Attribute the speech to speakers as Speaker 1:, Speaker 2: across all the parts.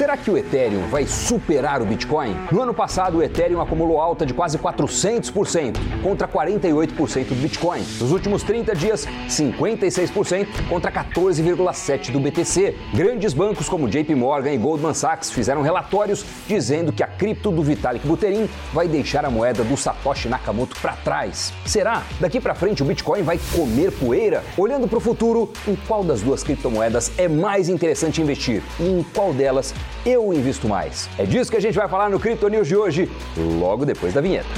Speaker 1: Será que o Ethereum vai superar o Bitcoin? No ano passado, o Ethereum acumulou alta de quase 400%, contra 48% do Bitcoin. Nos últimos 30 dias, 56% contra 14,7% do BTC. Grandes bancos como JP Morgan e Goldman Sachs fizeram relatórios dizendo que a cripto do Vitalik Buterin vai deixar a moeda do Satoshi Nakamoto para trás. Será? Daqui para frente o Bitcoin vai comer poeira? Olhando para o futuro, em qual das duas criptomoedas é mais interessante investir? E em qual delas eu invisto mais? É disso que a gente vai falar no Crypto News de hoje, logo depois da vinheta.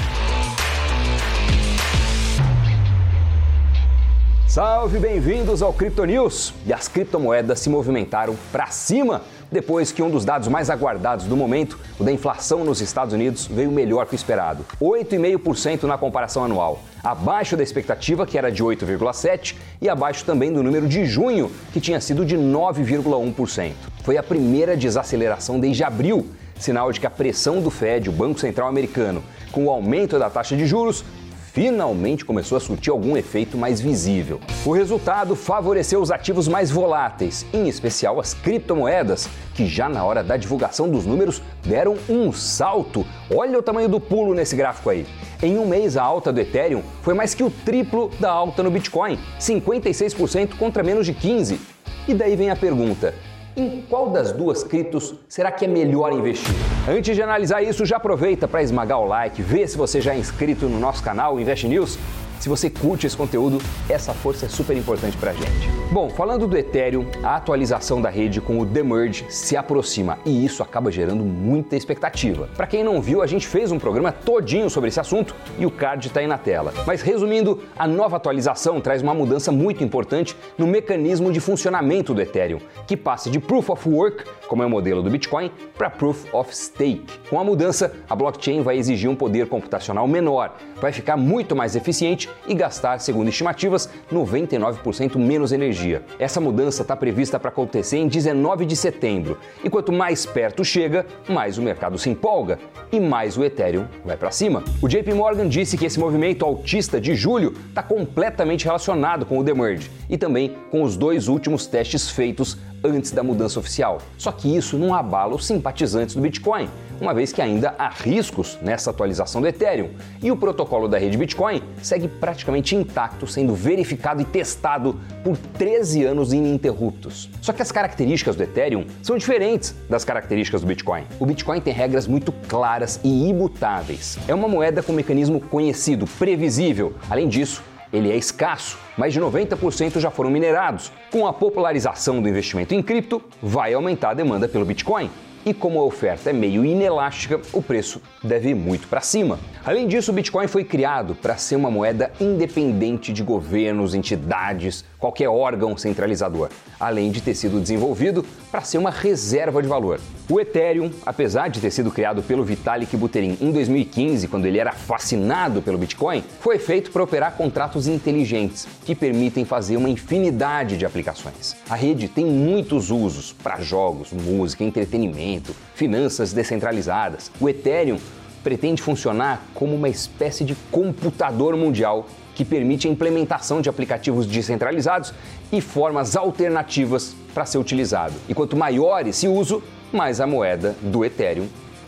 Speaker 1: Salve, bem-vindos ao Crypto News! E as criptomoedas se movimentaram para cima depois que um dos dados mais aguardados do momento, o da inflação nos Estados Unidos, veio melhor que o esperado, 8,5% na comparação anual, abaixo da expectativa que era de 8,7 e abaixo também do número de junho, que tinha sido de 9,1%. Foi a primeira desaceleração desde abril, sinal de que a pressão do Fed, o Banco Central Americano, com o aumento da taxa de juros, finalmente começou a surtir algum efeito mais visível. O resultado favoreceu os ativos mais voláteis, em especial as criptomoedas, que já na hora da divulgação dos números deram um salto. Olha o tamanho do pulo nesse gráfico aí. Em um mês, a alta do Ethereum foi mais que o triplo da alta no Bitcoin, 56% contra menos de 15%. E daí vem a pergunta: em qual das duas criptos será que é melhor investir? Antes de analisar isso, já aproveita para esmagar o like, vê se você já é inscrito no nosso canal Invest News se você curte esse conteúdo, essa força é super importante para a gente. Bom, falando do Ethereum, a atualização da rede com o Demerge se aproxima e isso acaba gerando muita expectativa. Para quem não viu, a gente fez um programa todinho sobre esse assunto e o card está aí na tela. Mas resumindo, a nova atualização traz uma mudança muito importante no mecanismo de funcionamento do Ethereum, que passa de Proof of Work, como é o modelo do Bitcoin, para Proof of Stake. Com a mudança, a blockchain vai exigir um poder computacional menor, vai ficar muito mais eficiente e gastar, segundo estimativas, 99% menos energia. Essa mudança está prevista para acontecer em 19 de setembro, e quanto mais perto chega, mais o mercado se empolga e mais o Ethereum vai para cima. O JP Morgan disse que esse movimento altista de julho está completamente relacionado com o Demerge e também com os dois últimos testes feitos antes da mudança oficial. Só que isso não abala os simpatizantes do Bitcoin, uma vez que ainda há riscos nessa atualização do Ethereum. E o protocolo da rede Bitcoin segue praticamente intacto, sendo verificado e testado por 13 anos ininterruptos. Só que as características do Ethereum são diferentes das características do Bitcoin. O Bitcoin tem regras muito claras e imutáveis. É uma moeda com um mecanismo conhecido, previsível. Além disso, ele é escasso. Mais de 90% já foram minerados. Com a popularização do investimento em cripto, vai aumentar a demanda pelo Bitcoin e como a oferta é meio inelástica, o preço deve ir muito para cima. Além disso, o Bitcoin foi criado para ser uma moeda independente de governos, entidades, qualquer órgão centralizador, além de ter sido desenvolvido para ser uma reserva de valor. O Ethereum, apesar de ter sido criado pelo Vitalik Buterin em 2015, quando ele era fascinado pelo Bitcoin, foi feito para operar contratos inteligentes que permitem fazer uma infinidade de aplicações. A rede tem muitos usos para jogos, música, entretenimento finanças descentralizadas. O Ethereum pretende funcionar como uma espécie de computador mundial que permite a implementação de aplicativos descentralizados e formas alternativas para ser utilizado. E quanto maior esse uso, mais a moeda do Ethereum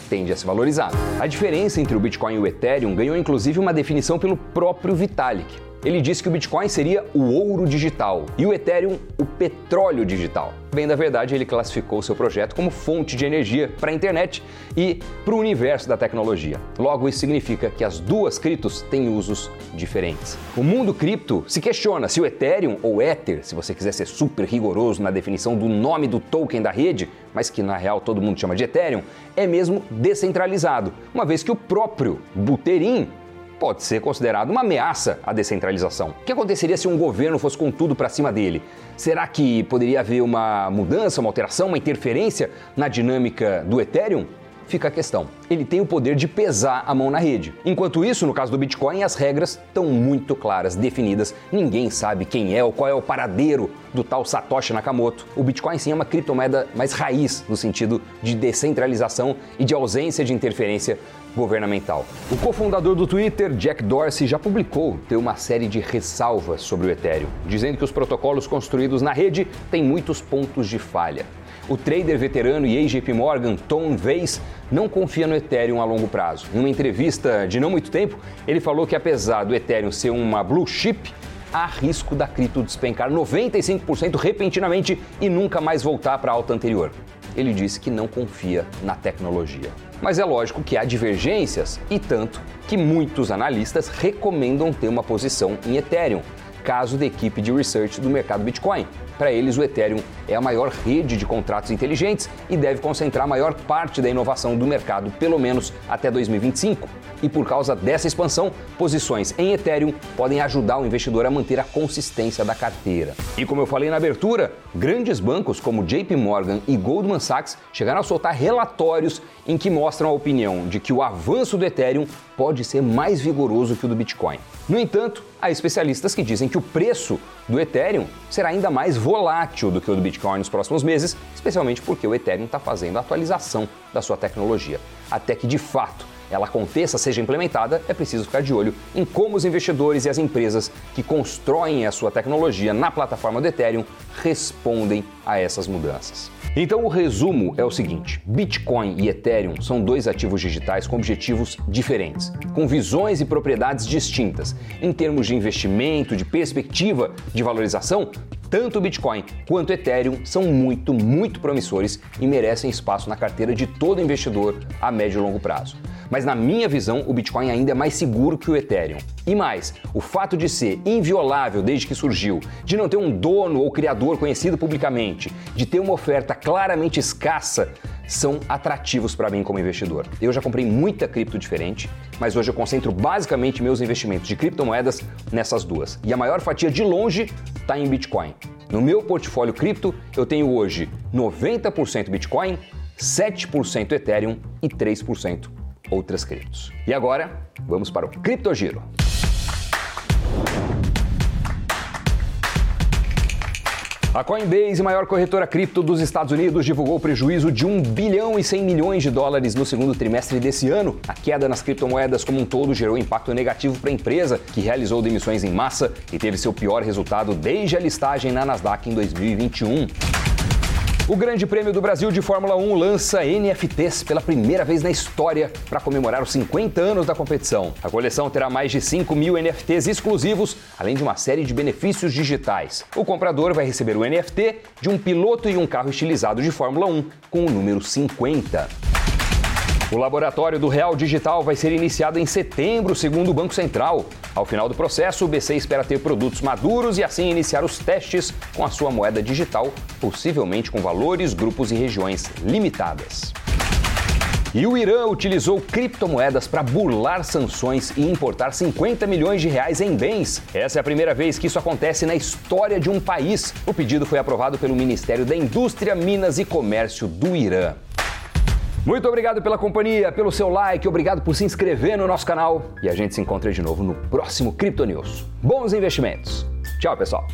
Speaker 1: tende a se valorizar. A diferença entre o Bitcoin e o Ethereum ganhou inclusive uma definição pelo próprio Vitalik. Ele disse que o Bitcoin seria o ouro digital e o Ethereum o petróleo digital. Bem, na verdade, ele classificou seu projeto como fonte de energia para a internet e para o universo da tecnologia. Logo, isso significa que as duas criptos têm usos diferentes. O mundo cripto se questiona se o Ethereum ou Ether, se você quiser ser super rigoroso na definição do nome do token da rede, mas que na real todo mundo chama de Ethereum, é mesmo descentralizado, uma vez que o próprio Buterin pode ser considerado uma ameaça à descentralização. O que aconteceria se um governo fosse com tudo para cima dele? Será que poderia haver uma mudança, uma alteração, uma interferência na dinâmica do Ethereum? Fica a questão. Ele tem o poder de pesar a mão na rede. Enquanto isso, no caso do Bitcoin, as regras estão muito claras, definidas. Ninguém sabe quem é ou qual é o paradeiro do tal Satoshi Nakamoto. O Bitcoin sim é uma criptomoeda mais raiz no sentido de descentralização e de ausência de interferência governamental. O cofundador do Twitter, Jack Dorsey, já publicou ter uma série de ressalvas sobre o Ethereum, dizendo que os protocolos construídos na rede têm muitos pontos de falha. O trader veterano e ex-JP Morgan, Tom Weiss, não confia no Ethereum a longo prazo. Em uma entrevista de não muito tempo, ele falou que apesar do Ethereum ser uma blue chip, há risco da cripto despencar 95% repentinamente e nunca mais voltar para a alta anterior. Ele disse que não confia na tecnologia. Mas é lógico que há divergências e tanto que muitos analistas recomendam ter uma posição em Ethereum, caso da equipe de research do mercado Bitcoin. Para eles, o Ethereum é a maior rede de contratos inteligentes e deve concentrar a maior parte da inovação do mercado, pelo menos até 2025. E por causa dessa expansão, posições em Ethereum podem ajudar o investidor a manter a consistência da carteira. E como eu falei na abertura, grandes bancos como JP Morgan e Goldman Sachs chegaram a soltar relatórios em que mostram a opinião de que o avanço do Ethereum pode ser mais vigoroso que o do Bitcoin. No entanto, há especialistas que dizem que o preço do Ethereum será ainda mais volátil do que o do Bitcoin nos próximos meses, especialmente porque o Ethereum está fazendo a atualização da sua tecnologia. Até que de fato ela aconteça, seja implementada, é preciso ficar de olho em como os investidores e as empresas que constroem a sua tecnologia na plataforma do Ethereum respondem a essas mudanças. Então o resumo é o seguinte: Bitcoin e Ethereum são dois ativos digitais com objetivos diferentes, com visões e propriedades distintas. Em termos de investimento, de perspectiva de valorização, tanto Bitcoin quanto Ethereum são muito, muito promissores e merecem espaço na carteira de todo investidor a médio e longo prazo. Mas na minha visão, o Bitcoin ainda é mais seguro que o Ethereum. E mais, o fato de ser inviolável desde que surgiu, de não ter um dono ou criador conhecido publicamente, de ter uma oferta claramente escassa, são atrativos para mim como investidor. Eu já comprei muita cripto diferente, mas hoje eu concentro basicamente meus investimentos de criptomoedas nessas duas. E a maior fatia de longe está em Bitcoin. No meu portfólio cripto, eu tenho hoje 90% Bitcoin, 7% Ethereum e 3% outras criptos. E agora, vamos para o Criptogiro. A Coinbase, maior corretora cripto dos Estados Unidos, divulgou prejuízo de 1 bilhão e 100 milhões de dólares no segundo trimestre desse ano. A queda nas criptomoedas como um todo gerou impacto negativo para a empresa, que realizou demissões em massa e teve seu pior resultado desde a listagem na Nasdaq em 2021. O Grande Prêmio do Brasil de Fórmula 1 lança NFTs pela primeira vez na história para comemorar os 50 anos da competição. A coleção terá mais de 5 mil NFTs exclusivos, além de uma série de benefícios digitais. O comprador vai receber o NFT de um piloto e um carro estilizado de Fórmula 1 com o número 50. O laboratório do Real Digital vai ser iniciado em setembro, segundo o Banco Central. Ao final do processo, o BC espera ter produtos maduros e assim iniciar os testes com a sua moeda digital, possivelmente com valores, grupos e regiões limitadas. E o Irã utilizou criptomoedas para burlar sanções e importar 50 milhões de reais em bens. Essa é a primeira vez que isso acontece na história de um país. O pedido foi aprovado pelo Ministério da Indústria, Minas e Comércio do Irã. Muito obrigado pela companhia, pelo seu like, obrigado por se inscrever no nosso canal e a gente se encontra de novo no próximo Crypto News. Bons investimentos. Tchau, pessoal.